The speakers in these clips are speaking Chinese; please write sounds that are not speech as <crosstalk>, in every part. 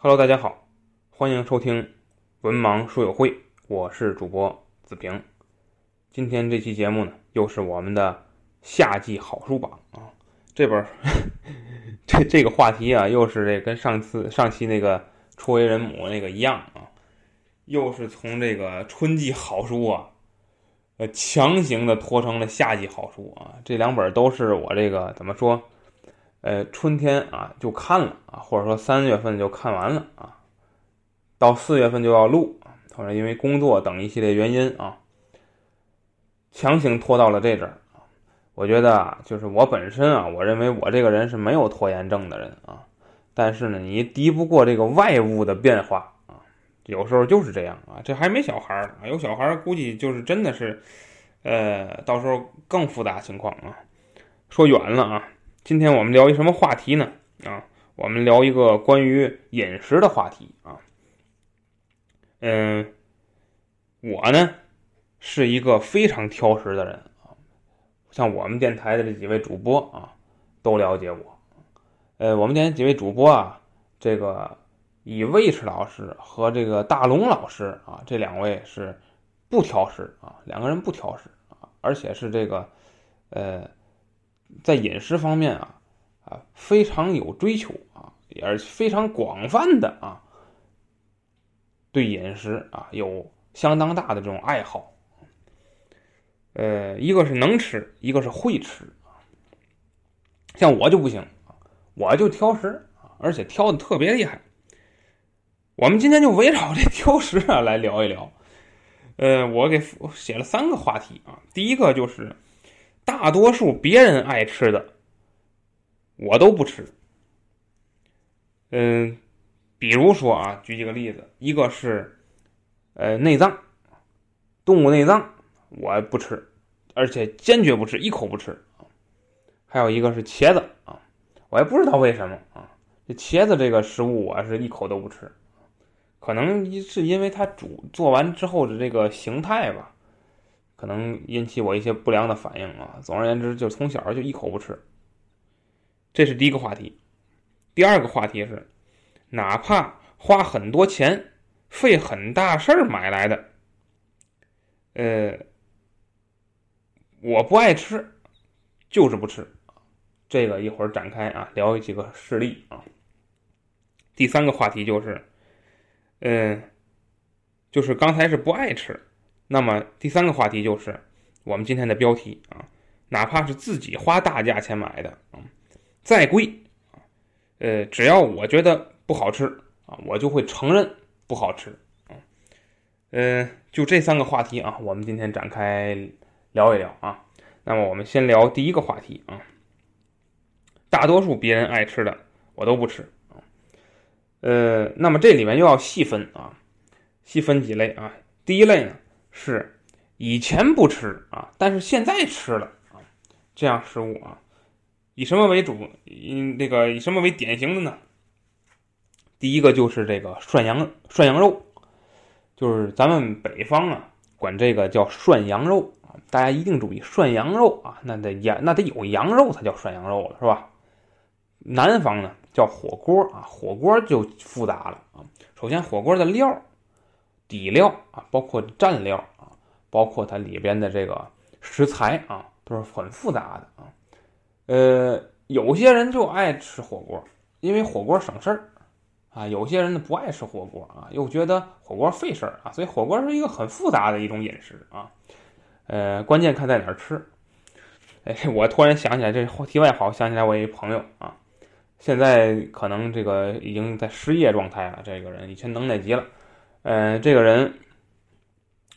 Hello，大家好，欢迎收听文盲书友会，我是主播子平。今天这期节目呢，又是我们的夏季好书榜啊。这本 <laughs> 这这个话题啊，又是这跟上次上期那个初为人母那个一样啊，又是从这个春季好书啊，呃，强行的拖成了夏季好书啊。这两本都是我这个怎么说？呃，春天啊就看了啊，或者说三月份就看完了啊，到四月份就要录，或者因为工作等一系列原因啊，强行拖到了这阵儿。我觉得啊，就是我本身啊，我认为我这个人是没有拖延症的人啊，但是呢，你敌不过这个外物的变化啊，有时候就是这样啊。这还没小孩儿有小孩儿估计就是真的是，呃，到时候更复杂情况啊。说远了啊。今天我们聊一什么话题呢？啊，我们聊一个关于饮食的话题啊。嗯，我呢是一个非常挑食的人啊，像我们电台的这几位主播啊，都了解我。呃，我们电台几位主播啊，这个以魏迟老师和这个大龙老师啊，这两位是不挑食啊，两个人不挑食啊，而且是这个呃。在饮食方面啊，啊非常有追求啊，也是非常广泛的啊，对饮食啊有相当大的这种爱好。呃，一个是能吃，一个是会吃。像我就不行我就挑食，而且挑的特别厉害。我们今天就围绕这挑食啊来聊一聊。呃，我给写了三个话题啊，第一个就是。大多数别人爱吃的，我都不吃。嗯，比如说啊，举几个例子，一个是，呃，内脏，动物内脏我不吃，而且坚决不吃，一口不吃。还有一个是茄子啊，我也不知道为什么啊，这茄子这个食物我是一口都不吃，可能是因为它煮做完之后的这个形态吧。可能引起我一些不良的反应啊。总而言之，就从小就一口不吃。这是第一个话题。第二个话题是，哪怕花很多钱、费很大事儿买来的，呃，我不爱吃，就是不吃。这个一会儿展开啊，聊几个事例啊。第三个话题就是，嗯，就是刚才是不爱吃。那么第三个话题就是我们今天的标题啊，哪怕是自己花大价钱买的啊，再贵啊，呃，只要我觉得不好吃啊，我就会承认不好吃啊，嗯，就这三个话题啊，我们今天展开聊一聊啊。那么我们先聊第一个话题啊，大多数别人爱吃的我都不吃啊，呃，那么这里面又要细分啊，细分几类啊，第一类呢。是以前不吃啊，但是现在吃了啊，这样食物啊，以什么为主？以那个以什么为典型的呢？第一个就是这个涮羊涮羊肉，就是咱们北方啊管这个叫涮羊肉啊，大家一定注意涮羊肉啊，那得羊那得有羊肉才叫涮羊肉了，是吧？南方呢叫火锅啊，火锅就复杂了啊，首先火锅的料。底料啊，包括蘸料啊，包括它里边的这个食材啊，都是很复杂的啊。呃，有些人就爱吃火锅，因为火锅省事儿啊；有些人呢不爱吃火锅啊，又觉得火锅费事儿啊。所以火锅是一个很复杂的一种饮食啊。呃，关键看在哪儿吃。哎，我突然想起来，这题外话，想起来我一朋友啊，现在可能这个已经在失业状态了。这个人以前能耐极了。呃，这个人，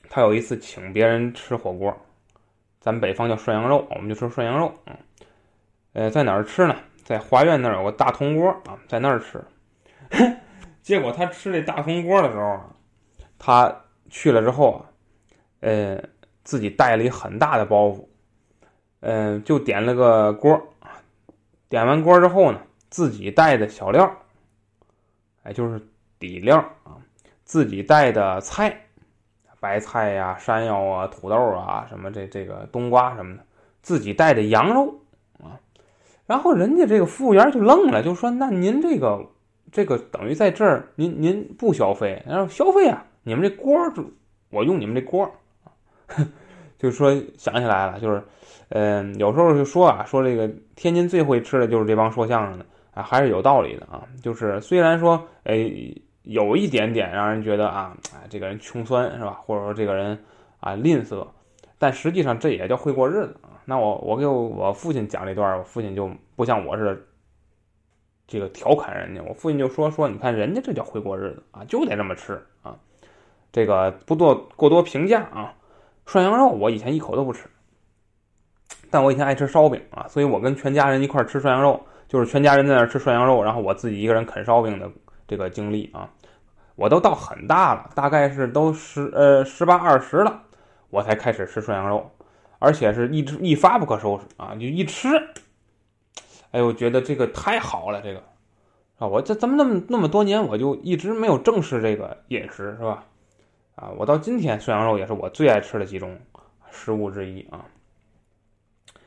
他有一次请别人吃火锅，咱北方叫涮羊肉，我们就说涮羊肉。嗯，呃，在哪儿吃呢？在华苑那儿有个大铜锅啊，在那儿吃。<laughs> 结果他吃这大铜锅的时候，他去了之后啊，呃，自己带了一很大的包袱，嗯，就点了个锅点完锅之后呢，自己带的小料，哎，就是底料。自己带的菜，白菜呀、山药啊、土豆啊，什么这这个冬瓜什么的，自己带的羊肉啊，然后人家这个服务员就愣了，就说：“那您这个这个等于在这儿您您不消费，然后消费啊，你们这锅就我用你们这锅，<laughs> 就是说想起来了，就是嗯，有时候就说啊，说这个天津最会吃的就是这帮说相声的啊，还是有道理的啊。就是虽然说哎有一点点让人觉得啊，哎这个人穷酸是吧，或者说这个人啊吝啬，但实际上这也叫会过日子啊。那我我给我父亲讲这段，我父亲就不像我似的。这个调侃人家，我父亲就说说，你看人家这叫会过日子啊，就得这么吃啊。这个不做过多评价啊。涮羊肉我以前一口都不吃，但我以前爱吃烧饼啊，所以我跟全家人一块吃涮羊肉，就是全家人在那吃涮羊肉，然后我自己一个人啃烧饼的这个经历啊。我都到很大了，大概是都十呃十八二十了，我才开始吃涮羊肉，而且是一直一发不可收拾啊，就一吃。哎，我觉得这个太好了，这个啊，我这怎么那么那么多年，我就一直没有正视这个饮食，是吧？啊，我到今天涮羊肉也是我最爱吃的几种食物之一啊。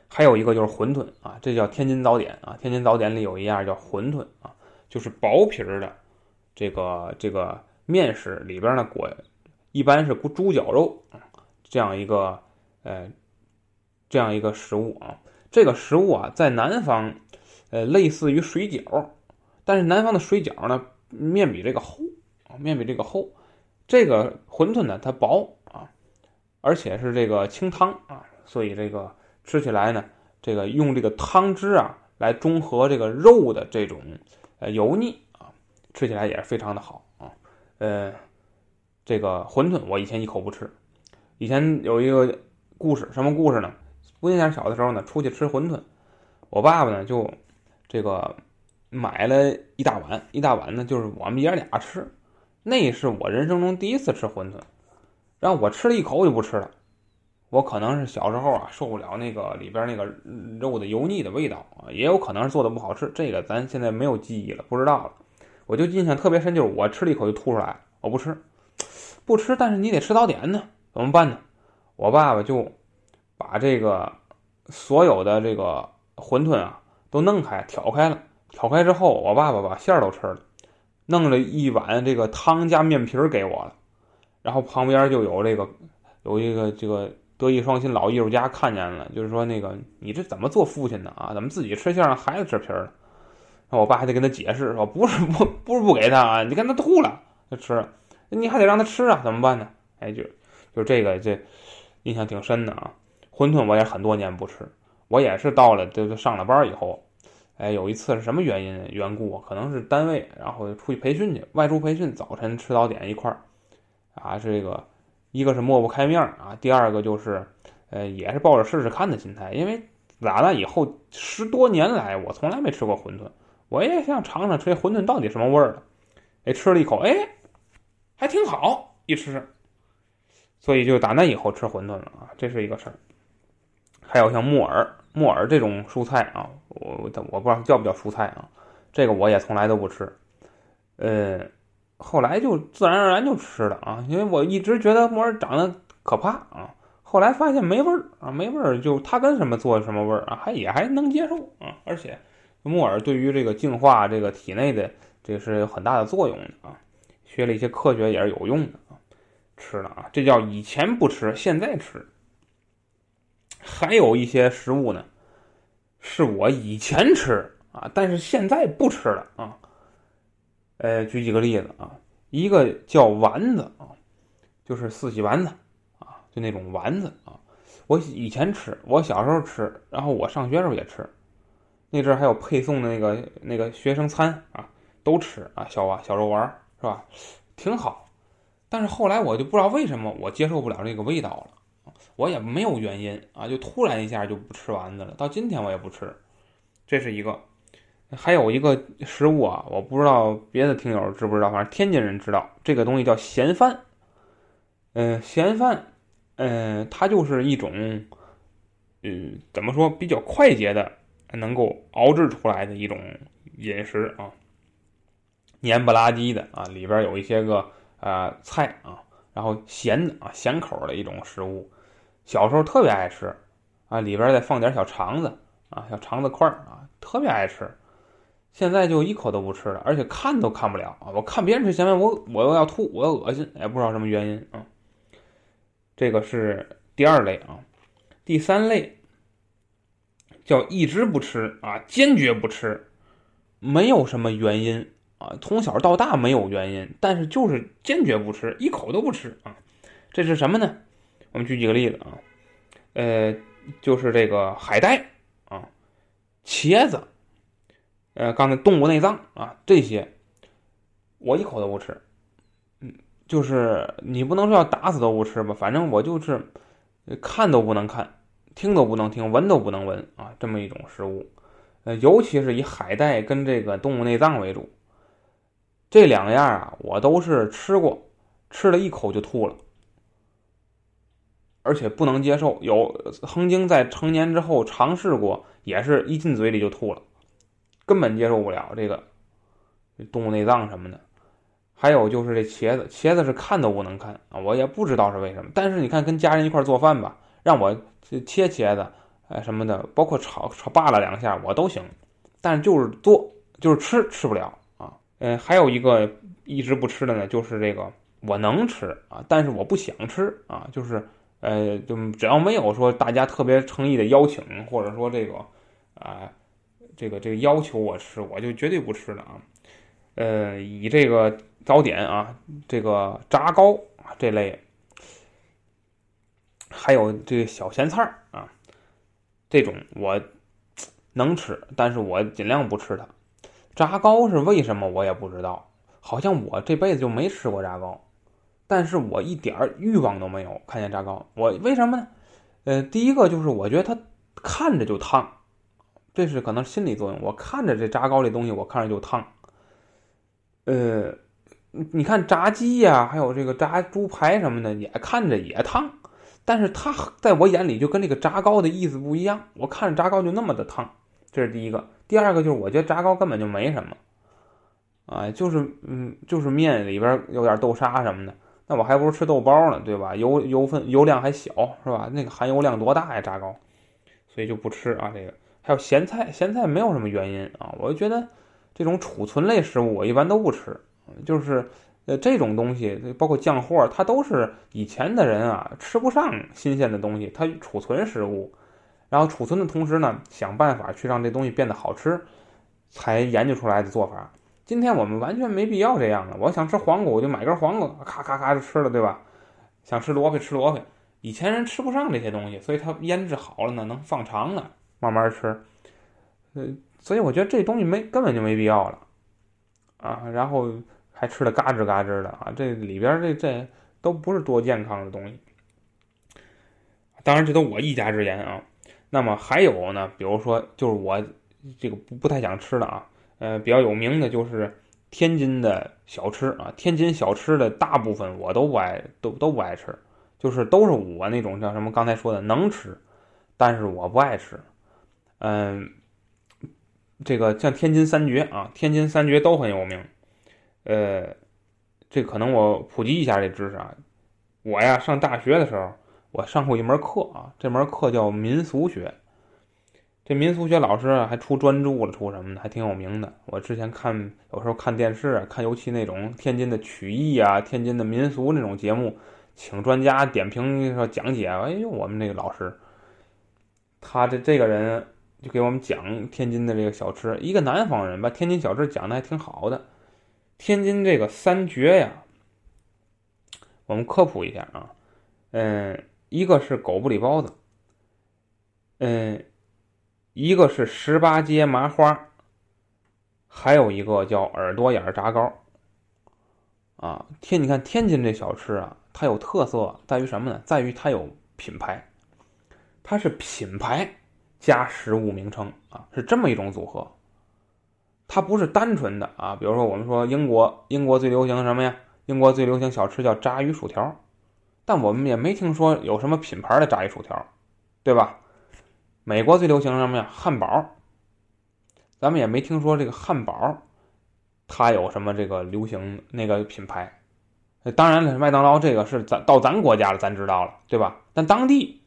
还有一个就是馄饨啊，这叫天津早点啊。天津早点里有一样叫馄饨啊，就是薄皮儿的这个这个面食里边呢裹，一般是猪脚肉，这样一个呃这样一个食物啊。这个食物啊，在南方。呃，类似于水饺，但是南方的水饺呢，面比这个厚啊，面比这个厚。这个馄饨呢，它薄啊，而且是这个清汤啊，所以这个吃起来呢，这个用这个汤汁啊来中和这个肉的这种呃油腻，吃起来也是非常的好啊。呃，这个馄饨我以前一口不吃，以前有一个故事，什么故事呢？我那前小的时候呢，出去吃馄饨，我爸爸呢就。这个买了一大碗，一大碗呢，就是我们爷俩吃。那是我人生中第一次吃馄饨，然后我吃了一口我就不吃了。我可能是小时候啊受不了那个里边那个肉的油腻的味道啊，也有可能是做的不好吃。这个咱现在没有记忆了，不知道了。我就印象特别深，就是我吃了一口就吐出来，我不吃，不吃。但是你得吃早点呢，怎么办呢？我爸爸就把这个所有的这个馄饨啊。都弄开，挑开了，挑开之后，我爸爸把馅儿都吃了，弄了一碗这个汤加面皮儿给我了，然后旁边就有这个有一个这个德艺双馨老艺术家看见了，就是说那个你这怎么做父亲的啊？怎么自己吃馅儿孩子吃皮儿呢？我爸还得跟他解释说，不是不不是不给他啊，你看他吐了他吃了，你还得让他吃啊，怎么办呢？哎，就就这个这印象挺深的啊。馄饨我也很多年不吃。我也是到了这个上了班以后，哎，有一次是什么原因缘故？可能是单位，然后出去培训去，外出培训，早晨吃早点一块儿，啊，这个一个是抹不开面啊，第二个就是，呃，也是抱着试试看的心态，因为打那以后十多年来，我从来没吃过馄饨，我也想尝尝这馄饨到底什么味儿的，哎，吃了一口，哎，还挺好，一吃，所以就打那以后吃馄饨了啊，这是一个事儿。还有像木耳。木耳这种蔬菜啊，我我不知道叫不叫蔬菜啊，这个我也从来都不吃，呃，后来就自然而然就吃了啊，因为我一直觉得木耳长得可怕啊，后来发现没味儿啊，没味儿就它跟什么做什么味儿啊，还也还能接受啊，而且木耳对于这个净化这个体内的这是有很大的作用的啊，学了一些科学也是有用的啊，吃了啊，这叫以前不吃，现在吃。还有一些食物呢，是我以前吃啊，但是现在不吃了啊。呃，举几个例子啊，一个叫丸子啊，就是四喜丸子啊，就那种丸子啊。我以前吃，我小时候吃，然后我上学时候也吃。那阵还有配送的那个那个学生餐啊，都吃啊，小丸小肉丸是吧？挺好。但是后来我就不知道为什么我接受不了这个味道了。我也没有原因啊，就突然一下就不吃丸子了。到今天我也不吃，这是一个。还有一个食物啊，我不知道别的听友知不知道，反正天津人知道这个东西叫咸饭。嗯，咸饭，嗯，它就是一种，嗯，怎么说比较快捷的，能够熬制出来的一种饮食啊，黏不拉几的啊，里边有一些个啊菜啊，然后咸的啊，咸口的一种食物。小时候特别爱吃，啊，里边再放点小肠子，啊，小肠子块儿啊，特别爱吃。现在就一口都不吃了，而且看都看不了啊！我看别人吃咸面，我我又要吐，我恶心，也不知道什么原因啊。这个是第二类啊，第三类叫一直不吃啊，坚决不吃，没有什么原因啊，从小到大没有原因，但是就是坚决不吃，一口都不吃啊。这是什么呢？我们举几个例子啊，呃，就是这个海带啊，茄子。呃，刚才动物内脏啊，这些我一口都不吃。嗯，就是你不能说要打死都不吃吧，反正我就是看都不能看，听都不能听，闻都不能闻啊，这么一种食物。呃，尤其是以海带跟这个动物内脏为主，这两样啊，我都是吃过，吃了一口就吐了，而且不能接受。有曾经在成年之后尝试过，也是一进嘴里就吐了。根本接受不了这个动物内脏什么的，还有就是这茄子，茄子是看都不能看啊！我也不知道是为什么。但是你看，跟家人一块做饭吧，让我切茄子，哎什么的，包括炒炒扒拉两下我都行，但是就是做就是吃吃不了啊。嗯，还有一个一直不吃的呢，就是这个我能吃啊，但是我不想吃啊，就是呃，就只要没有说大家特别诚意的邀请，或者说这个啊。这个这个要求我吃，我就绝对不吃的啊。呃，以这个早点啊，这个炸糕这类，还有这个小咸菜儿啊，这种我能吃，但是我尽量不吃它。炸糕是为什么我也不知道，好像我这辈子就没吃过炸糕，但是我一点儿欲望都没有看见炸糕。我为什么呢？呃，第一个就是我觉得它看着就烫。这是可能心理作用。我看着这炸糕这东西，我看着就烫。呃，你看炸鸡呀，还有这个炸猪排什么的，也看着也烫。但是它在我眼里就跟那个炸糕的意思不一样。我看着炸糕就那么的烫，这是第一个。第二个就是我觉得炸糕根本就没什么，啊，就是嗯，就是面里边有点豆沙什么的。那我还不如吃豆包呢，对吧？油油分油量还小，是吧？那个含油量多大呀，炸糕？所以就不吃啊，这个。还有咸菜，咸菜没有什么原因啊，我就觉得这种储存类食物我一般都不吃，就是呃这种东西，包括酱货，它都是以前的人啊吃不上新鲜的东西，它储存食物，然后储存的同时呢，想办法去让这东西变得好吃，才研究出来的做法。今天我们完全没必要这样了，我想吃黄瓜，我就买根黄瓜，咔咔咔就吃了，对吧？想吃萝卜吃萝卜，以前人吃不上这些东西，所以它腌制好了呢，能放长了。慢慢吃，呃，所以我觉得这东西没根本就没必要了，啊，然后还吃的嘎吱嘎吱的啊，这里边这这都不是多健康的东西。当然，这都我一家之言啊。那么还有呢，比如说，就是我这个不不太想吃的啊，呃，比较有名的就是天津的小吃啊，天津小吃的大部分我都不爱，都都不爱吃，就是都是我那种叫什么刚才说的能吃，但是我不爱吃。嗯，这个像天津三绝啊，天津三绝都很有名。呃，这可能我普及一下这知识啊。我呀上大学的时候，我上过一门课啊，这门课叫民俗学。这民俗学老师啊还出专著了，出什么的，还挺有名的。我之前看有时候看电视，看尤其那种天津的曲艺啊、天津的民俗那种节目，请专家点评说讲解。哎呦，我们那个老师，他这这个人。就给我们讲天津的这个小吃，一个南方人把天津小吃讲的还挺好的。天津这个三绝呀，我们科普一下啊，嗯，一个是狗不理包子，嗯，一个是十八街麻花，还有一个叫耳朵眼炸糕。啊，天，你看天津这小吃啊，它有特色在于什么呢？在于它有品牌，它是品牌。加食物名称啊，是这么一种组合，它不是单纯的啊。比如说，我们说英国，英国最流行什么呀？英国最流行小吃叫炸鱼薯条，但我们也没听说有什么品牌的炸鱼薯条，对吧？美国最流行什么呀？汉堡，咱们也没听说这个汉堡，它有什么这个流行那个品牌？当然了，麦当劳这个是咱到咱国家了，咱知道了，对吧？但当地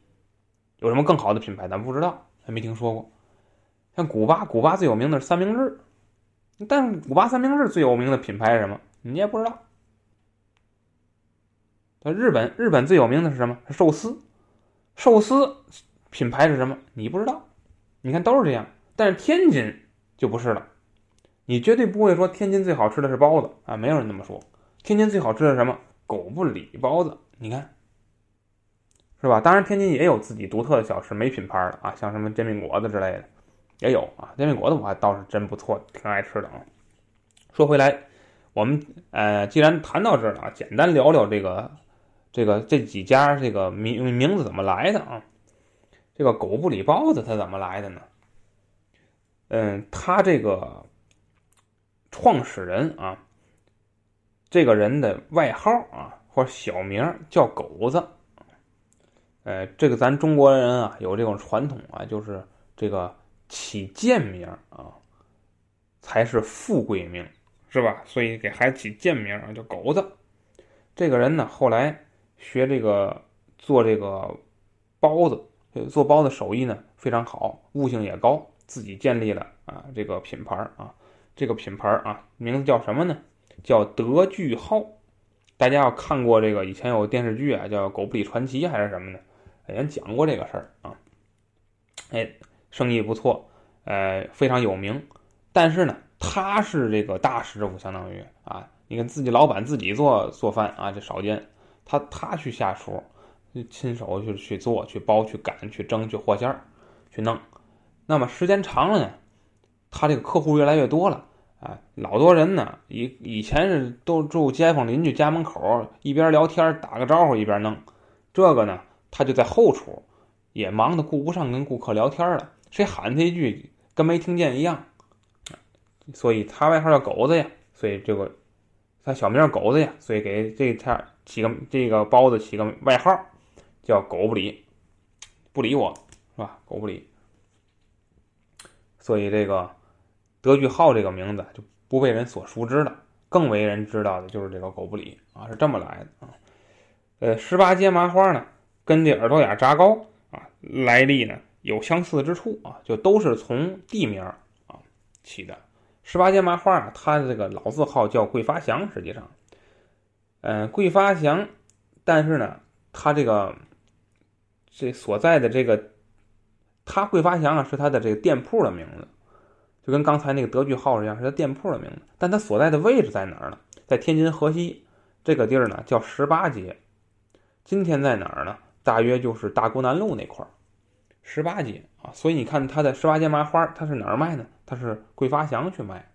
有什么更好的品牌，咱不知道。还没听说过，像古巴，古巴最有名的是三明治，但五八三明治最有名的品牌是什么？你也不知道。在日本，日本最有名的是什么？是寿司。寿司品牌是什么？你不知道。你看都是这样，但是天津就不是了。你绝对不会说天津最好吃的是包子啊，没有人那么说。天津最好吃的是什么？狗不理包子。你看，是吧？当然，天津也有自己独特的小吃，没品牌的啊，像什么煎饼果子之类的也有啊。煎饼果子我还倒是真不错，挺爱吃的啊。说回来，我们呃，既然谈到这儿了啊，简单聊聊这个这个这几家这个名名字怎么来的啊？这个狗不理包子它怎么来的呢？嗯，它这个。创始人啊，这个人的外号啊或者小名叫狗子，呃，这个咱中国人啊有这种传统啊，就是这个起贱名啊才是富贵名，是吧？所以给孩子起贱名啊叫狗子。这个人呢后来学这个做这个包子，做包子手艺呢非常好，悟性也高，自己建立了啊这个品牌啊。这个品牌啊，名字叫什么呢？叫德聚号。大家要看过这个以前有电视剧啊，叫《狗不理传奇》还是什么的，人讲过这个事儿啊。哎，生意不错，呃，非常有名。但是呢，他是这个大师傅，相当于啊，你看自己老板自己做做饭啊，这少见。他他去下厨，亲手去去做、去包、去擀、去蒸、去和馅儿、去弄。那么时间长了呢，他这个客户越来越多了。啊，老多人呢，以以前是都住街坊邻居家门口，一边聊天打个招呼一边弄，这个呢，他就在后厨，也忙得顾不上跟顾客聊天了，谁喊他一句跟没听见一样，所以他外号叫狗子呀，所以这个他小名叫狗子呀，所以给这他起个这个包子起个外号叫狗不理，不理我是吧？狗不理，所以这个。德句号这个名字就不被人所熟知了，更为人知道的就是这个狗不理啊，是这么来的啊。呃，十八街麻花呢，跟这耳朵眼炸糕啊来历呢有相似之处啊，就都是从地名啊起的。十八街麻花啊，它的这个老字号叫桂发祥，实际上，嗯，桂发祥，但是呢，它这个这所在的这个，它桂发祥啊是它的这个店铺的名字。就跟刚才那个德聚号一样，是他店铺的名字，但它所在的位置在哪儿呢？在天津河西这个地儿呢，叫十八街。今天在哪儿呢？大约就是大沽南路那块儿，十八街啊。所以你看，它的十八街麻花，它是哪儿卖呢？它是桂发祥去卖，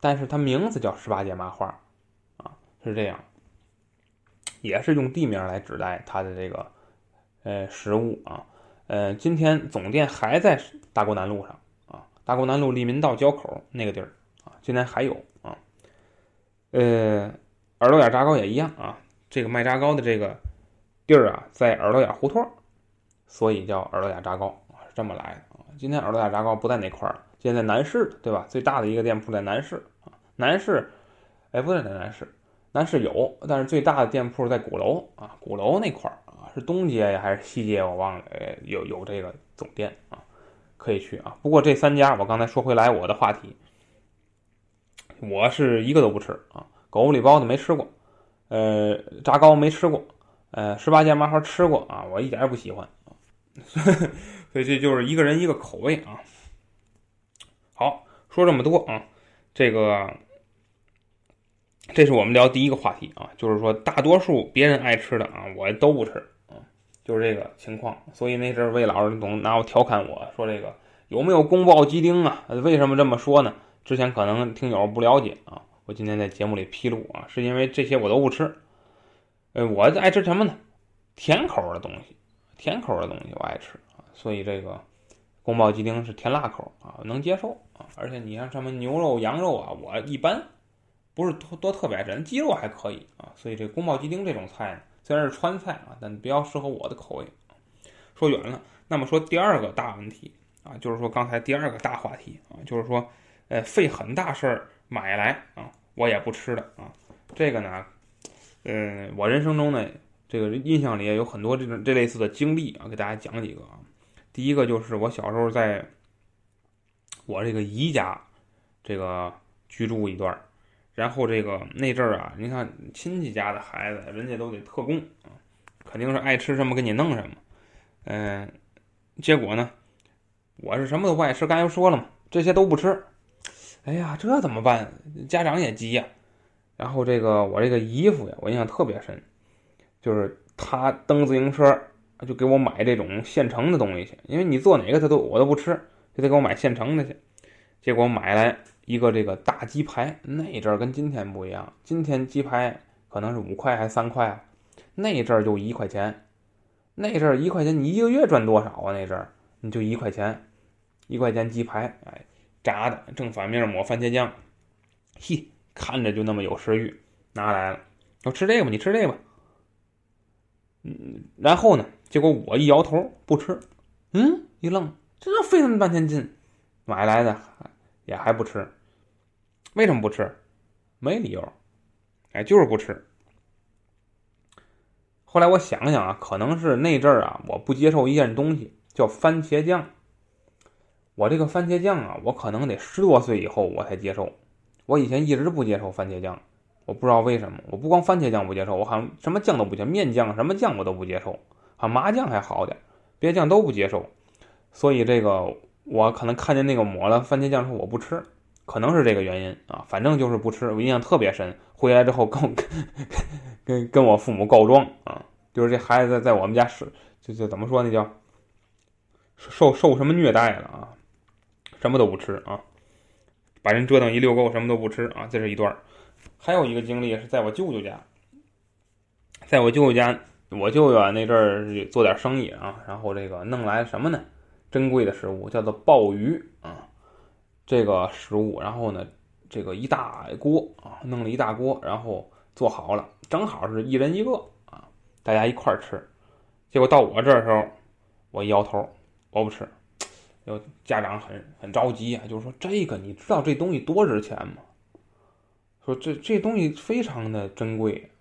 但是它名字叫十八街麻花，啊，是这样，也是用地名来指代它的这个呃食物啊。呃，今天总店还在大沽南路上啊。大沽南路利民道交口那个地儿啊，今天还有啊。呃，耳朵眼炸糕也一样啊。这个卖炸糕的这个地儿啊，在耳朵眼胡同，所以叫耳朵眼炸糕啊，是这么来的啊。今天耳朵眼炸糕不在那块儿了，现在在南市，对吧？最大的一个店铺在南市啊。南市，哎，不在南市，南市有，但是最大的店铺在鼓楼啊。鼓楼那块儿啊，是东街呀还是西街？我忘了。哎，有有这个总店啊。可以去啊，不过这三家我刚才说回来我的话题，我是一个都不吃啊。狗不理包子没吃过，呃，炸糕没吃过，呃，十八街麻花吃过啊，我一点也不喜欢。<laughs> 所以这就是一个人一个口味啊。好，说这么多啊，这个这是我们聊第一个话题啊，就是说大多数别人爱吃的啊，我都不吃啊。就是这个情况，所以那阵魏老师总拿我调侃我说：“这个有没有宫爆鸡丁啊？为什么这么说呢？之前可能听友不了解啊，我今天在节目里披露啊，是因为这些我都不吃。呃，我爱吃什么呢？甜口的东西，甜口的东西我爱吃啊，所以这个宫爆鸡丁是甜辣口啊，能接受啊。而且你像什么牛肉、羊肉啊，我一般不是多多特别爱吃，鸡肉还可以啊。所以这宫爆鸡丁这种菜呢。”虽然是川菜啊，但比较适合我的口味。说远了，那么说第二个大问题啊，就是说刚才第二个大话题啊，就是说，呃，费很大事儿买来啊，我也不吃的啊。这个呢，嗯，我人生中呢，这个印象里有很多这种这类似的经历啊，给大家讲几个啊。第一个就是我小时候在我这个姨家这个居住一段然后这个那阵儿啊，你看亲戚家的孩子，人家都得特供啊，肯定是爱吃什么给你弄什么。嗯，结果呢，我是什么都不爱吃，刚才说了嘛，这些都不吃。哎呀，这怎么办？家长也急呀。然后这个我这个姨夫呀，我印象特别深，就是他蹬自行车就给我买这种现成的东西去，因为你做哪个他都我都不吃，就得给我买现成的去。结果买来一个这个大鸡排，那阵儿跟今天不一样，今天鸡排可能是五块还三块啊，那阵儿就一块钱。那阵儿一块钱，你一个月赚多少啊？那阵儿你就一块钱，一块钱鸡排，哎，炸的正反面抹番茄酱，嘿。看着就那么有食欲，拿来了，我吃这个吧，你吃这个吧。嗯，然后呢，结果我一摇头不吃，嗯，一愣，这费那么半天劲，买来的也还不吃，为什么不吃？没理由，哎，就是不吃。后来我想想啊，可能是那阵儿啊，我不接受一件东西，叫番茄酱。我这个番茄酱啊，我可能得十多岁以后我才接受。我以前一直不接受番茄酱，我不知道为什么。我不光番茄酱不接受，我好像什么酱都不接，面酱什么酱我都不接受。啊麻酱还好点，别的酱都不接受。所以这个我可能看见那个抹了番茄酱之后我不吃，可能是这个原因啊。反正就是不吃，我印象特别深。回来之后跟 <laughs> 跟跟我父母告状啊，就是这孩子在在我们家是就就怎么说那叫受受什么虐待了啊，什么都不吃啊。把人折腾一溜够，什么都不吃啊！这是一段儿还有一个经历是在我舅舅家，在我舅舅家，我舅舅啊那阵儿做点生意啊，然后这个弄来什么呢？珍贵的食物叫做鲍鱼啊，这个食物，然后呢，这个一大锅啊，弄了一大锅，然后做好了，正好是一人一个啊，大家一块儿吃。结果到我这时候，我一摇头，我不吃。有家长很很着急啊，就是说这个你知道这东西多值钱吗？说这这东西非常的珍贵，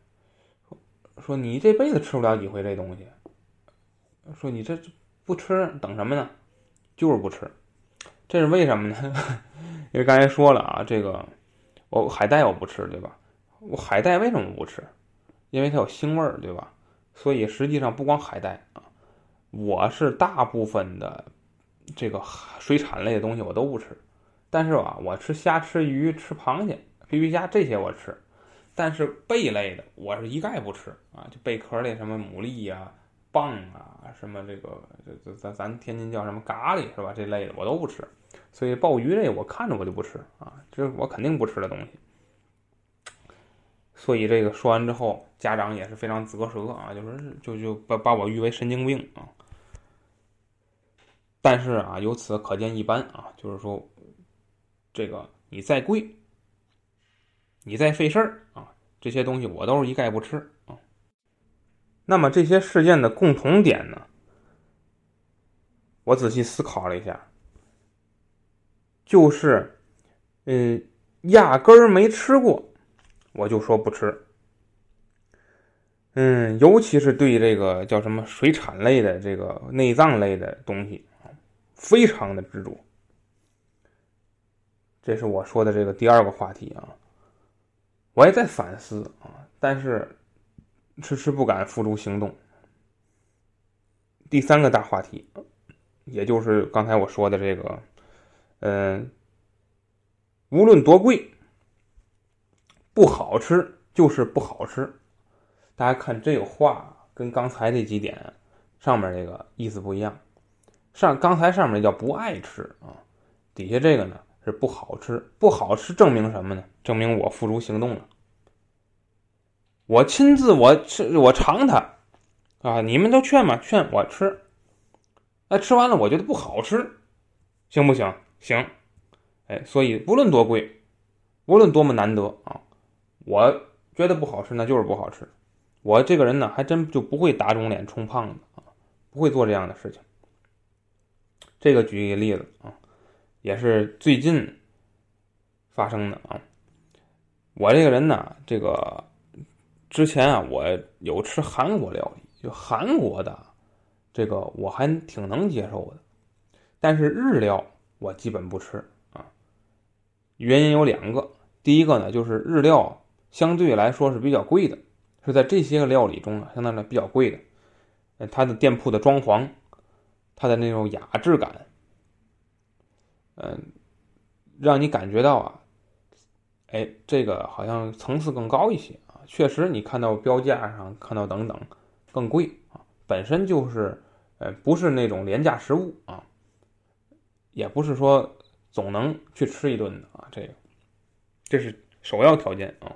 说你这辈子吃不了几回这东西，说你这不吃等什么呢？就是不吃，这是为什么呢？<laughs> 因为刚才说了啊，这个我海带我不吃，对吧？我海带为什么不吃？因为它有腥味儿，对吧？所以实际上不光海带啊，我是大部分的。这个水产类的东西我都不吃，但是吧，我吃虾、吃鱼、吃螃蟹、皮皮虾这些我吃，但是贝类的我是一概不吃啊，就贝壳类什么牡蛎呀、蚌啊，什么这个这咱咱天津叫什么咖喱是吧？这类的我都不吃，所以鲍鱼类我看着我就不吃啊，这是我肯定不吃的东西。所以这个说完之后，家长也是非常啧舌啊，就是就就把把我誉为神经病啊。但是啊，由此可见一斑啊，就是说，这个你再贵，你再费事儿啊，这些东西我都是一概不吃啊。那么这些事件的共同点呢，我仔细思考了一下，就是，嗯，压根儿没吃过，我就说不吃。嗯，尤其是对这个叫什么水产类的这个内脏类的东西。非常的执着，这是我说的这个第二个话题啊。我也在反思啊，但是迟迟不敢付诸行动。第三个大话题，也就是刚才我说的这个，嗯，无论多贵，不好吃就是不好吃。大家看这个话跟刚才这几点上面这个意思不一样。上刚才上面叫不爱吃啊，底下这个呢不好吃，不好吃证明什么呢？证明我付诸行动了，我亲自我吃我尝它啊！你们都劝嘛？劝我吃，哎，吃完了我觉得不好吃，行不行？行，哎，所以不论多贵，无论多么难得啊，我觉得不好吃那就是不好吃。我这个人呢还真就不会打肿脸充胖子啊，不会做这样的事情。这个举一个例子啊，也是最近发生的啊。我这个人呢，这个之前啊，我有吃韩国料理，就韩国的这个我还挺能接受的，但是日料我基本不吃啊。原因有两个，第一个呢，就是日料相对来说是比较贵的，是在这些个料理中啊，相对来比较贵的。呃，它的店铺的装潢，它的那种雅致感，嗯，让你感觉到啊，哎，这个好像层次更高一些啊。确实，你看到标价上看到等等更贵啊，本身就是呃不是那种廉价食物啊，也不是说总能去吃一顿的啊，这个。这是首要条件啊，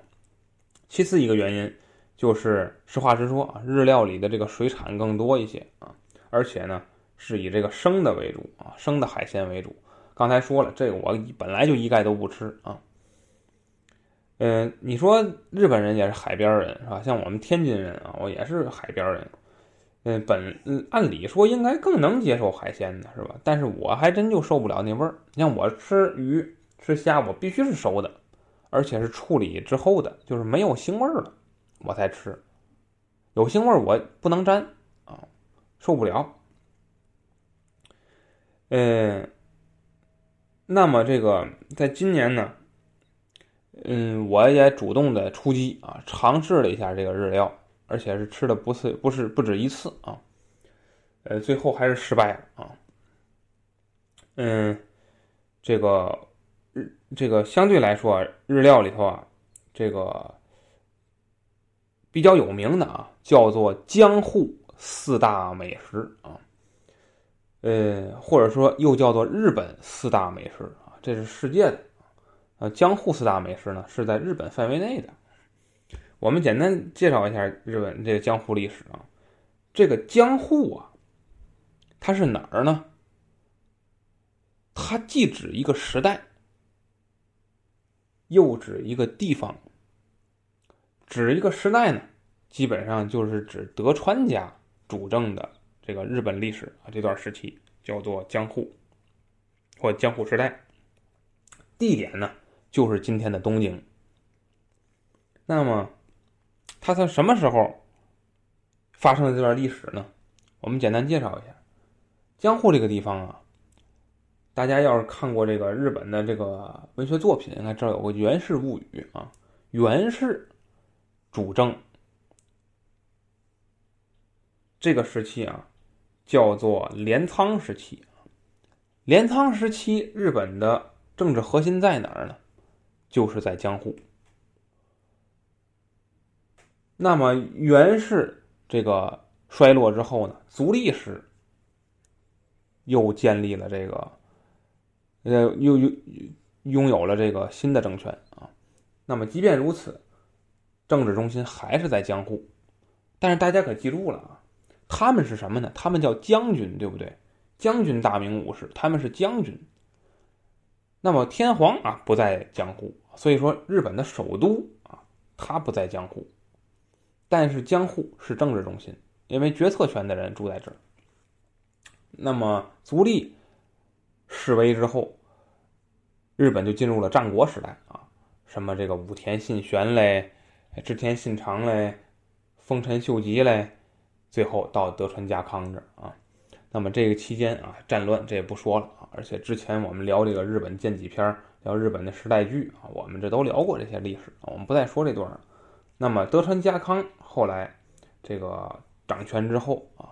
其次一个原因就是实话实说啊，日料里的这个水产更多一些啊，而且呢是以这个生的为主啊，生的海鲜为主。刚才说了，这个我本来就一概都不吃啊。嗯，你说日本人也是海边人是吧？像我们天津人啊，我也是海边人。嗯，本按理说应该更能接受海鲜的是吧？但是我还真就受不了那味儿。像我吃鱼吃虾，我必须是熟的。而且是处理之后的，就是没有腥味儿了，我才吃。有腥味儿我不能沾啊，受不了。嗯，那么这个在今年呢，嗯，我也主动的出击啊，尝试了一下这个日料，而且是吃的不是不是不止一次啊，呃，最后还是失败了啊。嗯，这个。日这个相对来说，日料里头啊，这个比较有名的啊，叫做江户四大美食啊，呃，或者说又叫做日本四大美食啊，这是世界的啊。江户四大美食呢，是在日本范围内的。我们简单介绍一下日本这个江户历史啊，这个江户啊，它是哪儿呢？它既指一个时代。又指一个地方，指一个时代呢，基本上就是指德川家主政的这个日本历史啊，这段时期叫做江户或江户时代。地点呢，就是今天的东京。那么，它从什么时候发生的这段历史呢？我们简单介绍一下，江户这个地方啊。大家要是看过这个日本的这个文学作品，应该知道有个源氏物语啊。源氏主政这个时期啊，叫做镰仓时期。镰仓时期，日本的政治核心在哪儿呢？就是在江户。那么源氏这个衰落之后呢，足利氏又建立了这个。呃，又拥拥有了这个新的政权啊。那么，即便如此，政治中心还是在江户。但是大家可记住了啊，他们是什么呢？他们叫将军，对不对？将军大名武士，他们是将军。那么天皇啊不在江户，所以说日本的首都啊，他不在江户。但是江户是政治中心，因为决策权的人住在这儿。那么足利。示威之后，日本就进入了战国时代啊，什么这个武田信玄嘞，织田信长嘞，丰臣秀吉嘞，最后到德川家康这啊。那么这个期间啊，战乱这也不说了啊。而且之前我们聊这个日本剑戟片，聊日本的时代剧啊，我们这都聊过这些历史，我们不再说这段了。那么德川家康后来这个掌权之后啊。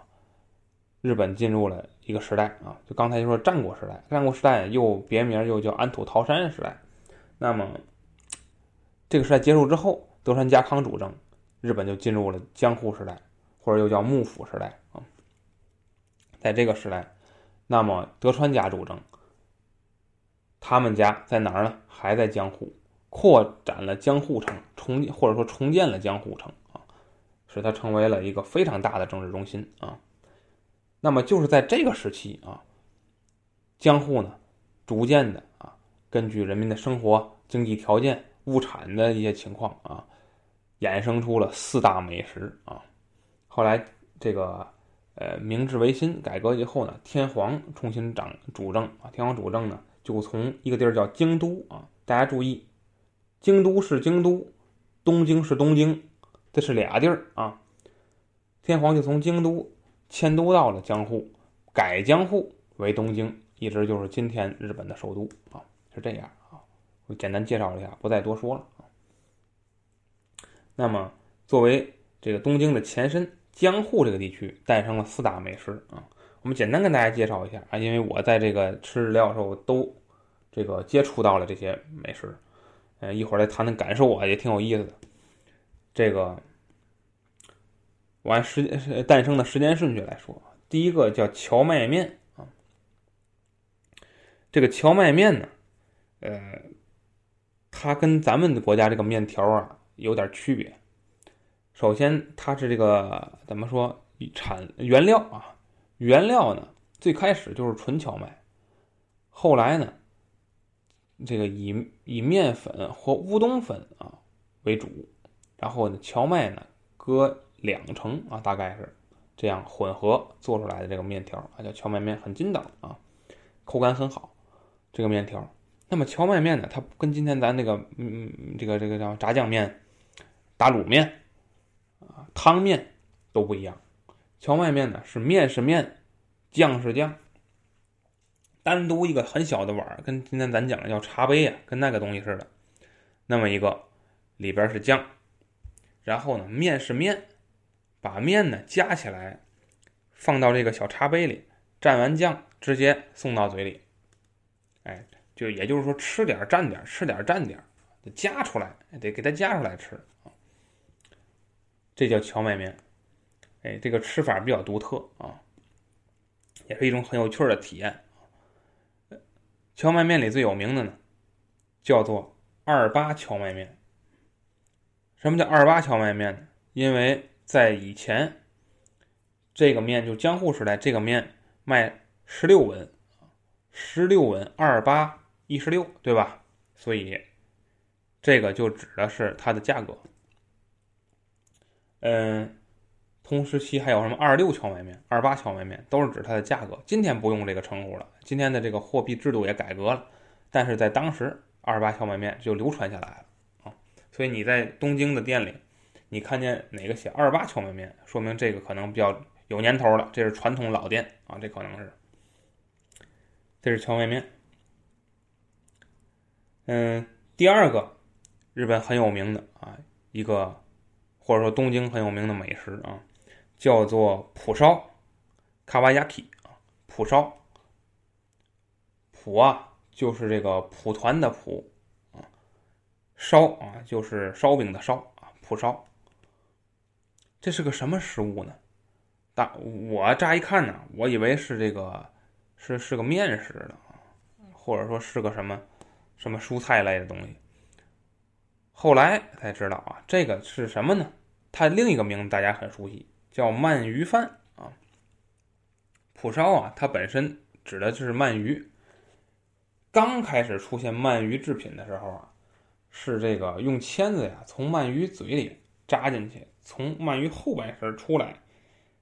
日本进入了一个时代啊，就刚才就说战国时代，战国时代又别名又叫安土桃山时代。那么这个时代结束之后，德川家康主政，日本就进入了江户时代，或者又叫幕府时代啊。在这个时代，那么德川家主政，他们家在哪儿呢？还在江户，扩展了江户城，重或者说重建了江户城啊，使它成为了一个非常大的政治中心啊。那么就是在这个时期啊，江户呢，逐渐的啊，根据人民的生活经济条件、物产的一些情况啊，衍生出了四大美食啊。后来这个呃明治维新改革以后呢，天皇重新掌主政啊，天皇主政呢，就从一个地儿叫京都啊，大家注意，京都是京都，东京是东京，这是俩地儿啊。天皇就从京都。迁都到了江户，改江户为东京，一直就是今天日本的首都啊，是这样啊。我简单介绍一下，不再多说了啊。那么，作为这个东京的前身，江户这个地区诞生了四大美食啊。我们简单跟大家介绍一下啊，因为我在这个吃日料的时候都这个接触到了这些美食，呃，一会儿再谈谈感受啊，也挺有意思的。这个我，按时诞生的时间顺序来说，第一个叫荞麦面啊。这个荞麦面呢，呃，它跟咱们的国家这个面条啊有点区别。首先，它是这个怎么说？产原料啊。原料呢，最开始就是纯荞麦，后来呢，这个以以面粉或乌冬粉啊为主，然后呢，荞麦呢搁两成啊，大概是这样混合做出来的这个面条啊，叫荞麦面，很筋道啊，口感很好。这个面条，那么荞麦面呢，它跟今天咱那个嗯这个这个叫炸酱面、打卤面汤面都不一样。荞麦面呢是面是面，酱是酱，单独一个很小的碗跟今天咱讲的叫茶杯呀，跟那个东西似的。那么一个里边是酱，然后呢面是面，把面呢夹起来，放到这个小茶杯里，蘸完酱直接送到嘴里。哎，就也就是说吃点蘸点，吃点蘸点，得夹出来，得给它夹出来吃这叫荞麦面。哎，这个吃法比较独特啊，也是一种很有趣的体验。荞麦面里最有名的呢，叫做二八荞麦面。什么叫二八荞麦面呢？因为在以前，这个面就江户时代，这个面卖十六文，十六文二八一十六，对吧？所以这个就指的是它的价格。嗯。同时期还有什么二六荞麦面、二八荞麦面，都是指它的价格。今天不用这个称呼了，今天的这个货币制度也改革了。但是在当时，二八荞麦面就流传下来了啊。所以你在东京的店里，你看见哪个写二八荞麦面，说明这个可能比较有年头了，这是传统老店啊，这可能是。这是荞麦面。嗯，第二个日本很有名的啊一个，或者说东京很有名的美食啊。叫做蒲烧，卡瓦亚 k 啊，蒲烧，蒲啊就是这个蒲团的蒲啊，烧啊就是烧饼的烧啊，蒲烧。这是个什么食物呢？大我乍一看呢，我以为是这个是是个面食的，或者说是个什么什么蔬菜类的东西。后来才知道啊，这个是什么呢？它另一个名字大家很熟悉。叫鳗鱼饭啊，蒲烧啊，它本身指的就是鳗鱼。刚开始出现鳗鱼制品的时候啊，是这个用签子呀从鳗鱼嘴里扎进去，从鳗鱼后半身出来，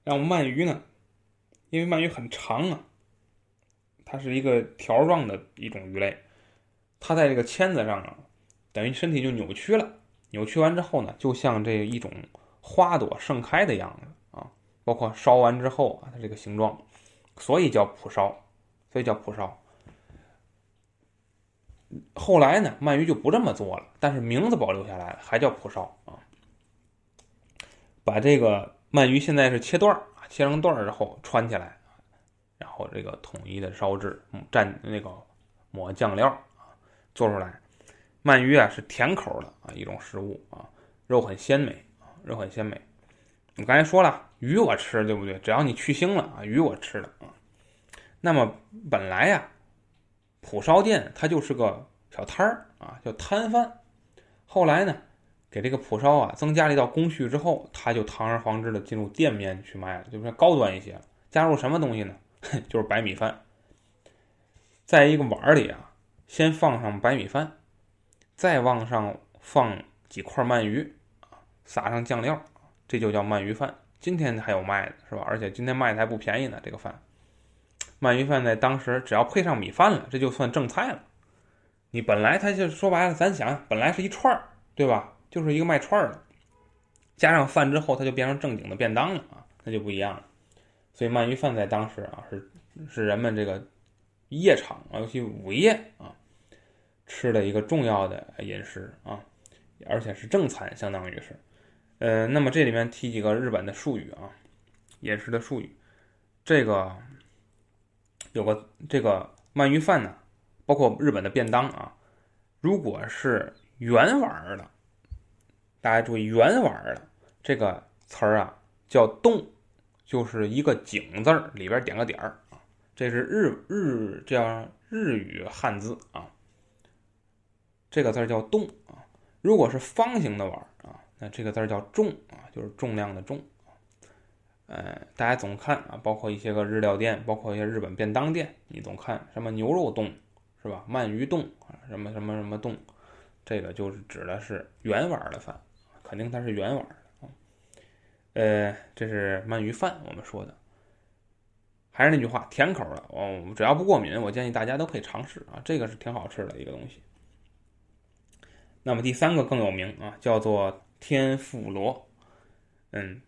让鳗鱼呢，因为鳗鱼很长啊，它是一个条状的一种鱼类，它在这个签子上啊，等于身体就扭曲了，扭曲完之后呢，就像这一种花朵盛开的样子啊。包括烧完之后啊，它这个形状，所以叫蒲烧，所以叫蒲烧。后来呢，鳗鱼就不这么做了，但是名字保留下来了，还叫蒲烧啊。把这个鳗鱼现在是切段啊，切成段之后穿起来，然后这个统一的烧制，蘸那个抹酱料，做出来。鳗鱼啊是甜口的啊一种食物啊，肉很鲜美啊，肉很鲜美。我刚才说了。鱼我吃，对不对？只要你去腥了啊，鱼我吃的啊。那么本来呀，蒲烧店它就是个小摊儿啊，叫摊贩。后来呢，给这个蒲烧啊增加了一道工序之后，他就堂而皇之的进入店面去卖了，就是高端一些了。加入什么东西呢？<laughs> 就是白米饭，在一个碗里啊，先放上白米饭，再往上放几块鳗鱼，撒上酱料，这就叫鳗鱼饭。今天还有卖的是吧？而且今天卖的还不便宜呢。这个饭，鳗鱼饭在当时只要配上米饭了，这就算正菜了。你本来它就说白了，咱想本来是一串儿，对吧？就是一个卖串儿的，加上饭之后，它就变成正经的便当了啊，那就不一样了。所以鳗鱼饭在当时啊，是是人们这个夜场啊，尤其午夜啊吃的一个重要的饮食啊，而且是正餐，相当于是。呃，那么这里面提几个日本的术语啊，饮食的术语。这个有个这个鳗鱼饭呢，包括日本的便当啊，如果是圆碗的，大家注意圆碗的这个词儿啊，叫“洞”，就是一个井字儿里边点个点儿啊，这是日日叫日语汉字啊，这个字儿叫“洞”啊。如果是方形的碗啊。那这个字儿叫重啊，就是重量的重啊。呃，大家总看啊，包括一些个日料店，包括一些日本便当店，你总看什么牛肉冻是吧？鳗鱼冻啊，什么什么什么冻，这个就是指的是圆碗的饭，肯定它是圆碗的啊。呃，这是鳗鱼饭，我们说的，还是那句话，甜口的哦，只要不过敏，我建议大家都可以尝试啊，这个是挺好吃的一个东西。那么第三个更有名啊，叫做。天妇罗，嗯，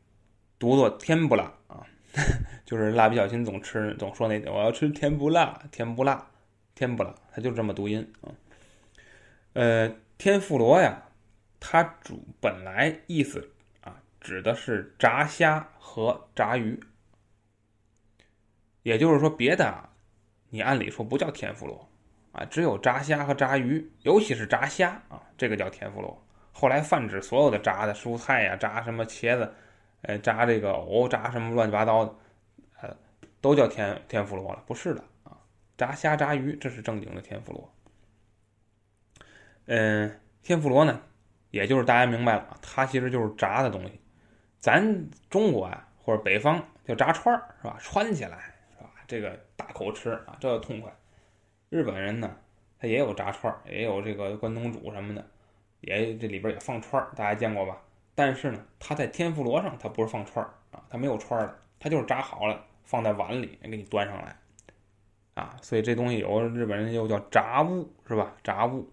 读作天不辣啊，<laughs> 就是蜡笔小新总吃总说那我要吃天不辣，天不辣，天不辣，它就这么读音啊。呃，天妇罗呀，它主本来意思啊，指的是炸虾和炸鱼，也就是说别的，你按理说不叫天妇罗啊，只有炸虾和炸鱼，尤其是炸虾啊，这个叫天妇罗。后来泛指所有的炸的蔬菜呀，炸什么茄子，呃，炸这个藕，炸什么乱七八糟的，呃，都叫天天妇罗了？不是的啊，炸虾、炸鱼，这是正经的天妇罗。嗯，天妇罗呢，也就是大家明白了，它其实就是炸的东西。咱中国啊，或者北方叫炸串儿，是吧？串起来，是吧？这个大口吃啊，这痛快。日本人呢，他也有炸串儿，也有这个关东煮什么的。也这里边也放串儿，大家见过吧？但是呢，他在天妇罗上，它不是放串儿啊，它没有串儿的，它就是炸好了，放在碗里给你端上来，啊，所以这东西有日本人又叫炸物，是吧？炸物，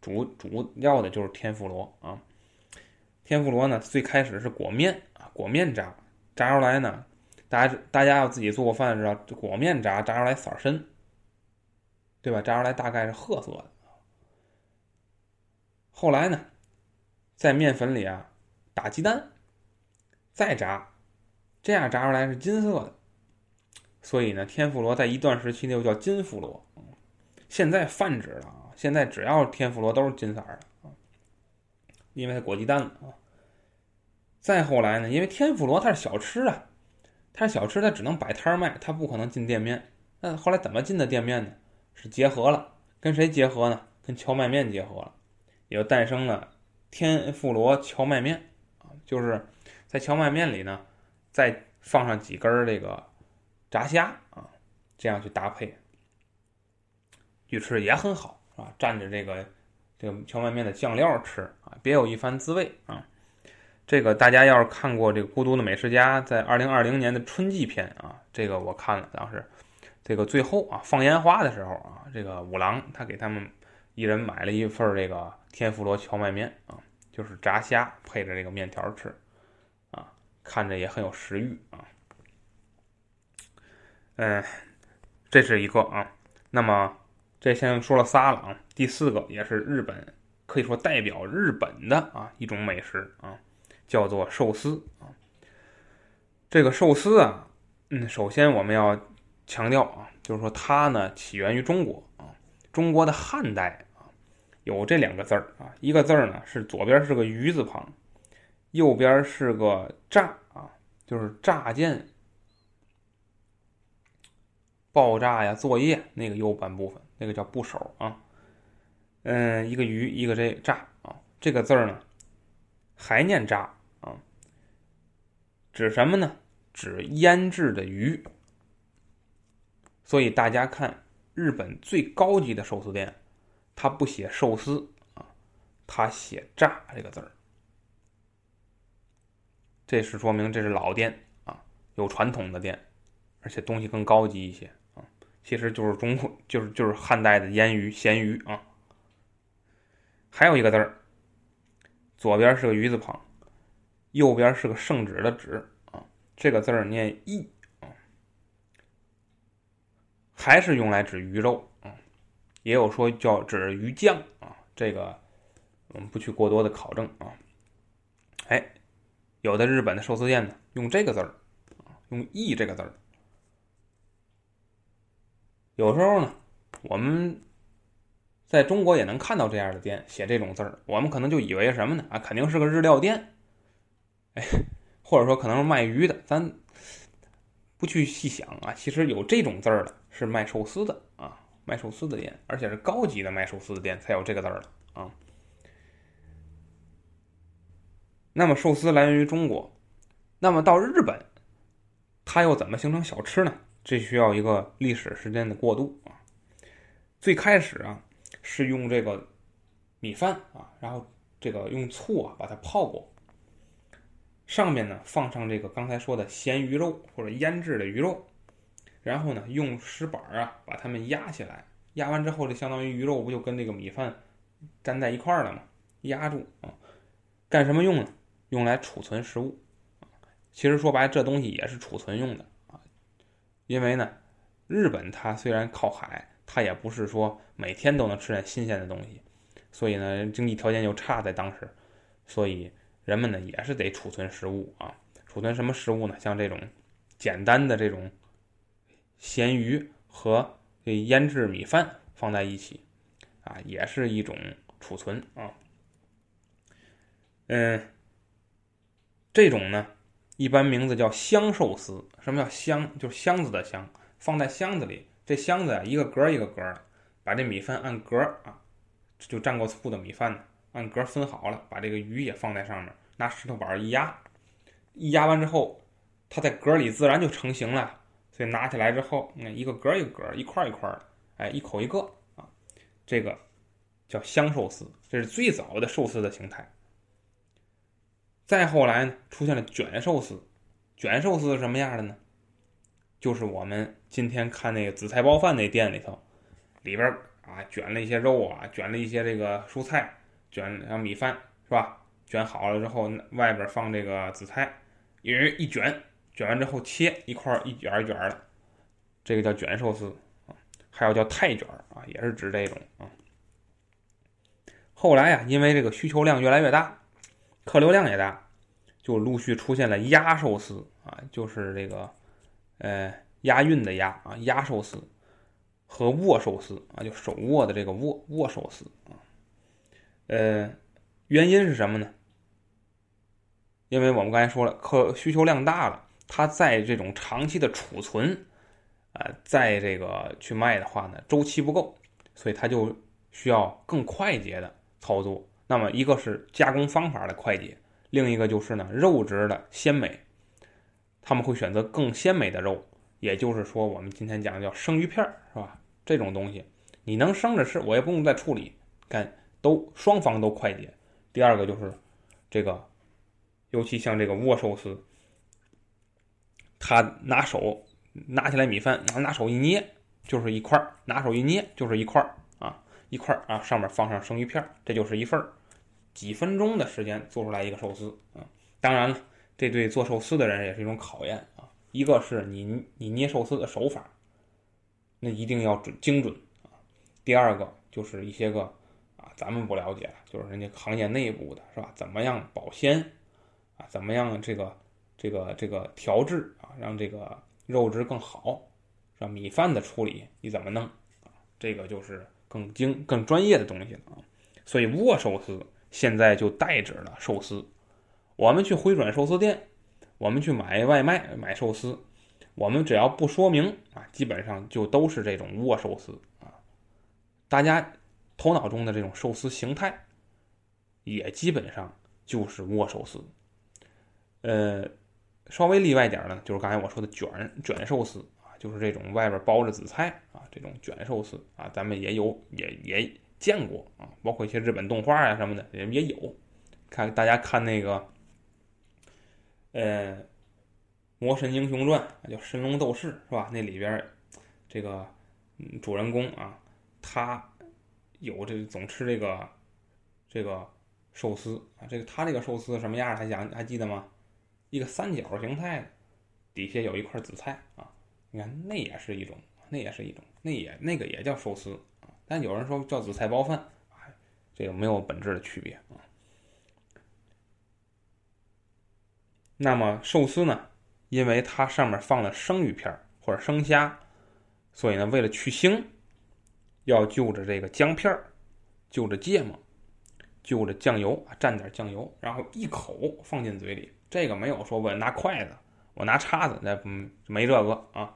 主主要的就是天妇罗啊。天妇罗呢，最开始是裹面啊，裹面炸，炸出来呢，大家大家要自己做过饭知道，裹面炸炸出来色儿深，对吧？炸出来大概是褐色的。后来呢，在面粉里啊打鸡蛋，再炸，这样炸出来是金色的。所以呢，天妇罗在一段时期又叫金妇罗。现在泛指了啊，现在只要天妇罗都是金色的啊，因为它裹鸡蛋了啊。再后来呢，因为天妇罗它是小吃啊，它是小吃，它只能摆摊卖，它不可能进店面。那后来怎么进的店面呢？是结合了，跟谁结合呢？跟荞麦面结合了。也就诞生了天妇罗荞麦面啊，就是在荞麦面里呢，再放上几根这个炸虾啊，这样去搭配，去吃也很好，啊？蘸着这个这个荞麦面的酱料吃啊，别有一番滋味啊。这个大家要是看过这个《孤独的美食家》在二零二零年的春季篇啊，这个我看了，当时这个最后啊放烟花的时候啊，这个五郎他给他们。一人买了一份这个天妇罗荞麦面啊，就是炸虾配着这个面条吃，啊，看着也很有食欲啊。嗯，这是一个啊。那么这先说了仨了啊，第四个也是日本可以说代表日本的啊一种美食啊，叫做寿司啊。这个寿司啊，嗯，首先我们要强调啊，就是说它呢起源于中国啊，中国的汉代啊。有这两个字儿啊，一个字儿呢是左边是个鱼字旁，右边是个炸啊，就是炸件、爆炸呀、作业那个右半部分，那个叫部首啊。嗯，一个鱼，一个这炸啊，这个字儿呢还念炸啊，指什么呢？指腌制的鱼。所以大家看日本最高级的寿司店。他不写寿司啊，他写炸这个字儿，这是说明这是老店啊，有传统的店，而且东西更高级一些啊。其实就是中国，就是就是汉代的腌鱼、咸鱼啊。还有一个字儿，左边是个鱼字旁，右边是个圣旨的旨啊。这个字儿念义，还是用来指鱼肉啊。也有说叫指鱼酱啊，这个我们不去过多的考证啊。哎，有的日本的寿司店呢，用这个字儿啊，用“意”这个字儿。有时候呢，我们在中国也能看到这样的店写这种字儿，我们可能就以为什么呢？啊，肯定是个日料店，哎，或者说可能是卖鱼的，咱不去细想啊。其实有这种字儿的是卖寿司的啊，卖寿司的店，而且是高级的卖寿司的店才有这个字儿的啊。那么寿司来源于中国，那么到日本，它又怎么形成小吃呢？这需要一个历史时间的过渡啊。最开始啊，是用这个米饭啊，然后这个用醋啊把它泡过，上面呢放上这个刚才说的咸鱼肉或者腌制的鱼肉，然后呢用石板啊把它们压起来，压完之后就相当于鱼肉不就跟这个米饭粘在一块儿了吗？压住啊，干什么用呢？用来储存食物。其实说白，这东西也是储存用的啊。因为呢，日本它虽然靠海，它也不是说每天都能吃点新鲜的东西，所以呢，经济条件又差，在当时，所以人们呢也是得储存食物啊。储存什么食物呢？像这种简单的这种咸鱼和这腌制米饭放在一起啊，也是一种储存啊。嗯，这种呢。一般名字叫香寿司。什么叫香？就是箱子的箱，放在箱子里。这箱子啊，一个格一个格的，把这米饭按格啊，就蘸过醋的米饭呢按格分好了，把这个鱼也放在上面，拿石头板一压，一压完之后，它在格里自然就成型了。所以拿起来之后，你看一个格一个格，一块一块的，哎，一口一个啊，这个叫香寿司，这是最早的寿司的形态。再后来呢，出现了卷寿司。卷寿司是什么样的呢？就是我们今天看那个紫菜包饭那店里头，里边啊卷了一些肉啊，卷了一些这个蔬菜，卷上米饭是吧？卷好了之后，外边放这个紫菜，一人一卷，卷完之后切一块一卷一卷的，这个叫卷寿司啊。还有叫泰卷啊，也是指这种啊。后来呀，因为这个需求量越来越大。客流量也大，就陆续出现了压寿司啊，就是这个，呃，押韵的押啊，压寿司和握寿司啊，就手握的这个握握寿司啊，呃，原因是什么呢？因为我们刚才说了，客需求量大了，它在这种长期的储存，啊，在这个去卖的话呢，周期不够，所以它就需要更快捷的操作。那么一个是加工方法的快捷，另一个就是呢肉质的鲜美，他们会选择更鲜美的肉，也就是说我们今天讲的叫生鱼片儿，是吧？这种东西你能生着吃，我也不用再处理，看都双方都快捷。第二个就是这个，尤其像这个握寿司，他拿手拿起来米饭，拿拿手一捏就是一块儿，拿手一捏就是一块儿啊，一块儿啊，上面放上生鱼片儿，这就是一份儿。几分钟的时间做出来一个寿司啊！当然了，这对做寿司的人也是一种考验啊。一个是你你捏寿司的手法，那一定要准精准啊。第二个就是一些个啊，咱们不了解，就是人家行业内部的是吧？怎么样保鲜啊？怎么样这个这个这个调制啊？让这个肉质更好，让？米饭的处理你怎么弄啊？这个就是更精更专业的东西了啊。所以握寿司。现在就代指了寿司。我们去回转寿司店，我们去买外卖买寿司，我们只要不说明啊，基本上就都是这种握寿司啊。大家头脑中的这种寿司形态，也基本上就是握寿司。呃，稍微例外点儿呢，就是刚才我说的卷卷寿司啊，就是这种外边包着紫菜啊，这种卷寿司啊，咱们也有也也。见过啊，包括一些日本动画啊什么的也也有。看大家看那个，呃，《魔神英雄传》叫《神龙斗士》是吧？那里边这个主人公啊，他有这总吃这个这个寿司啊。这个他这个寿司什么样？还想还记得吗？一个三角形态的，底下有一块紫菜啊。你看那也是一种，那也是一种，那也那个也叫寿司啊。但有人说叫紫菜包饭，这个没有本质的区别啊。那么寿司呢？因为它上面放了生鱼片或者生虾，所以呢，为了去腥，要就着这个姜片就着芥末，就着酱油啊，蘸点酱油，然后一口放进嘴里。这个没有说我拿筷子，我拿叉子，那没这个啊，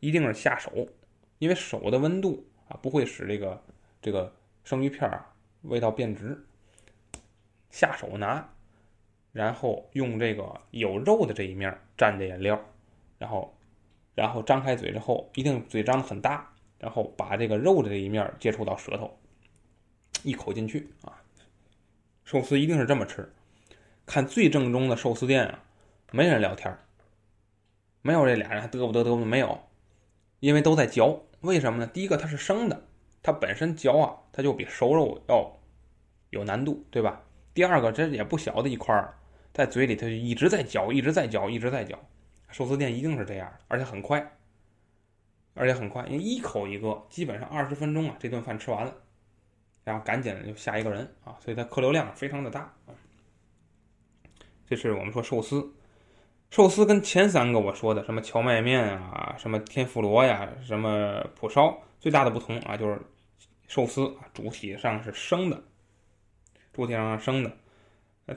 一定是下手，因为手的温度啊，不会使这个这个生鱼片啊味道变质。下手拿。然后用这个有肉的这一面蘸这颜料，然后，然后张开嘴之后，一定嘴张的很大，然后把这个肉的这一面接触到舌头，一口进去啊。寿司一定是这么吃。看最正宗的寿司店啊，没人聊天没有这俩人还嘚不嘚嘚不没有，因为都在嚼。为什么呢？第一个它是生的，它本身嚼啊，它就比熟肉要有难度，对吧？第二个这也不小的一块儿。在嘴里，它就一直在嚼，一直在嚼，一直在嚼。寿司店一定是这样，而且很快，而且很快，因为一口一个，基本上二十分钟啊，这顿饭吃完了，然后赶紧就下一个人啊，所以它客流量非常的大。这是我们说寿司，寿司跟前三个我说的什么荞麦面啊，什么天妇罗呀，什么蒲烧，最大的不同啊，就是寿司啊主体上是生的，主体上是生的，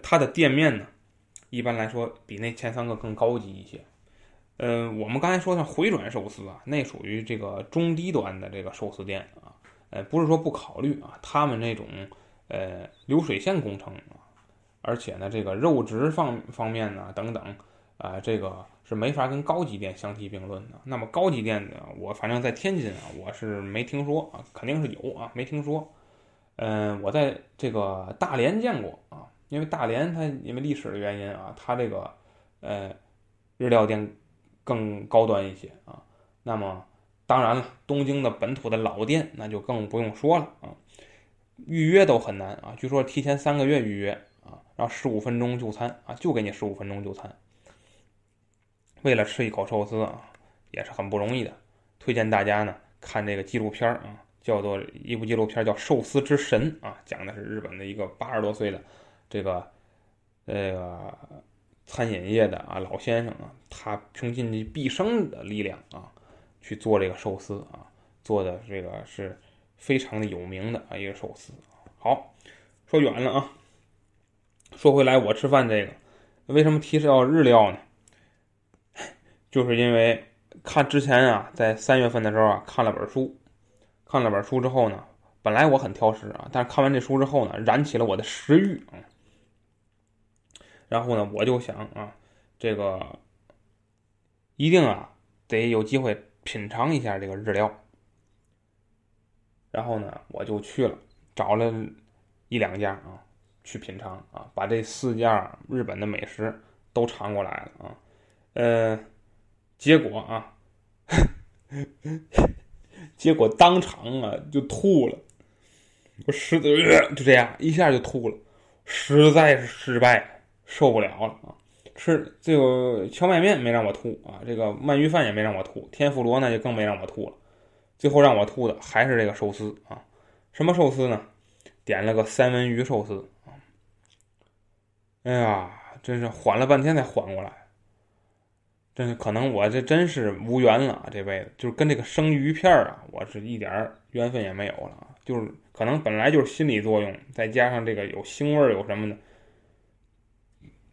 它的店面呢。一般来说，比那前三个更高级一些。呃，我们刚才说的回转寿司啊，那属于这个中低端的这个寿司店啊。呃，不是说不考虑啊，他们那种呃流水线工程啊，而且呢，这个肉质方方面呢等等啊，这个是没法跟高级店相提并论的。那么高级店呢，我反正在天津啊，我是没听说啊，肯定是有啊，没听说。嗯，我在这个大连见过啊。因为大连它因为历史的原因啊，它这个呃日料店更高端一些啊。那么当然了，东京的本土的老店那就更不用说了啊，预约都很难啊。据说提前三个月预约，然后十五分钟就餐啊，就给你十五分钟就餐。为了吃一口寿司啊，也是很不容易的。推荐大家呢看这个纪录片啊，叫做一部纪录片叫《寿司之神》啊，讲的是日本的一个八十多岁的。这个，这个餐饮业的啊老先生啊，他穷尽毕生的力量啊，去做这个寿司啊，做的这个是非常的有名的啊一个寿司。好，说远了啊，说回来，我吃饭这个，为什么提示到日料呢？<coughs> 就是因为看之前啊，在三月份的时候啊，看了本书，看了本书之后呢，本来我很挑食啊，但是看完这书之后呢，燃起了我的食欲啊。然后呢，我就想啊，这个一定啊得有机会品尝一下这个日料。然后呢，我就去了，找了一两家啊去品尝啊，把这四家日本的美食都尝过来了啊。呃，结果啊，<laughs> 结果当场啊就吐了，我实在就这样一下就吐了，实在是失败。受不了了啊！吃这个荞麦面没让我吐啊，这个鳗鱼饭也没让我吐，天妇罗呢就更没让我吐了。最后让我吐的还是这个寿司啊！什么寿司呢？点了个三文鱼寿司！哎呀，真是缓了半天才缓过来。真是可能我这真是无缘了，这辈子就是跟这个生鱼片啊，我是一点缘分也没有了！就是可能本来就是心理作用，再加上这个有腥味儿有什么的。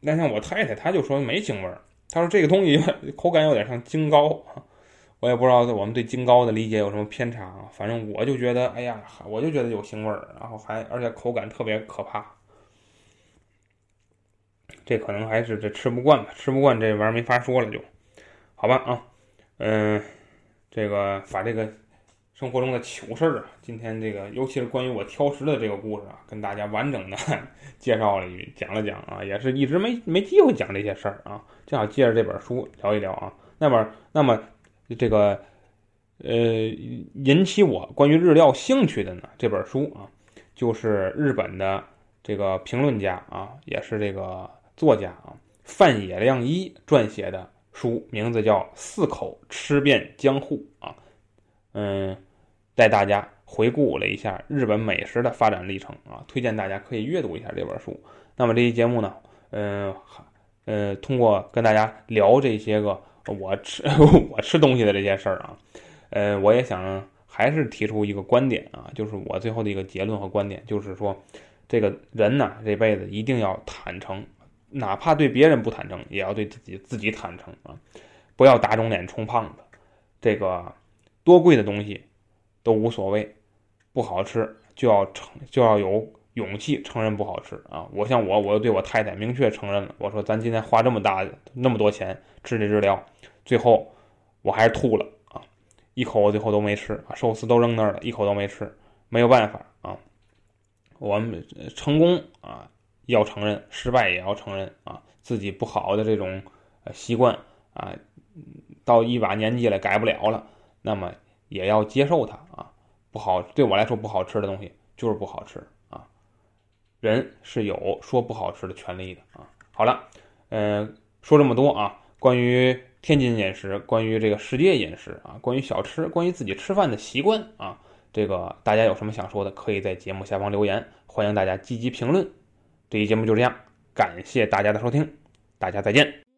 那像我太太，她就说没腥味儿。她说这个东西 <laughs> 口感有点像京糕，我也不知道我们对京糕的理解有什么偏差啊。反正我就觉得，哎呀，我就觉得有腥味儿，然后还而且口感特别可怕。这可能还是这吃不惯吧，吃不惯这玩意儿没法说了，就好吧啊。嗯，这个把这个。生活中的糗事儿啊，今天这个尤其是关于我挑食的这个故事啊，跟大家完整的 <laughs> 介绍了一讲了讲啊，也是一直没没机会讲这些事儿啊，正好借着这本书聊一聊啊。那么，那么这个呃引起我关于日料兴趣的呢，这本书啊，就是日本的这个评论家啊，也是这个作家啊，范野亮一撰写的书，名字叫《四口吃遍江户》啊，嗯。带大家回顾了一下日本美食的发展历程啊，推荐大家可以阅读一下这本书。那么这期节目呢，嗯，呃，通过跟大家聊这些个我吃 <laughs> 我吃东西的这些事儿啊，呃，我也想还是提出一个观点啊，就是我最后的一个结论和观点，就是说，这个人呢这辈子一定要坦诚，哪怕对别人不坦诚，也要对自己自己坦诚啊，不要打肿脸充胖子。这个多贵的东西都无所谓，不好吃就要承就要有勇气承认不好吃啊！我像我，我对我太太明确承认了，我说咱今天花这么大那么多钱吃这治疗，最后我还是吐了啊，一口我最后都没吃啊，寿司都扔那儿了，一口都没吃，没有办法啊。我们成功啊要承认，失败也要承认啊，自己不好的这种习惯啊。到一把年纪了改不了了，那么也要接受它啊！不好，对我来说不好吃的东西就是不好吃啊！人是有说不好吃的权利的啊！好了，嗯，说这么多啊，关于天津饮食，关于这个世界饮食啊，关于小吃，关于自己吃饭的习惯啊，这个大家有什么想说的，可以在节目下方留言，欢迎大家积极评论。这期节目就这样，感谢大家的收听，大家再见。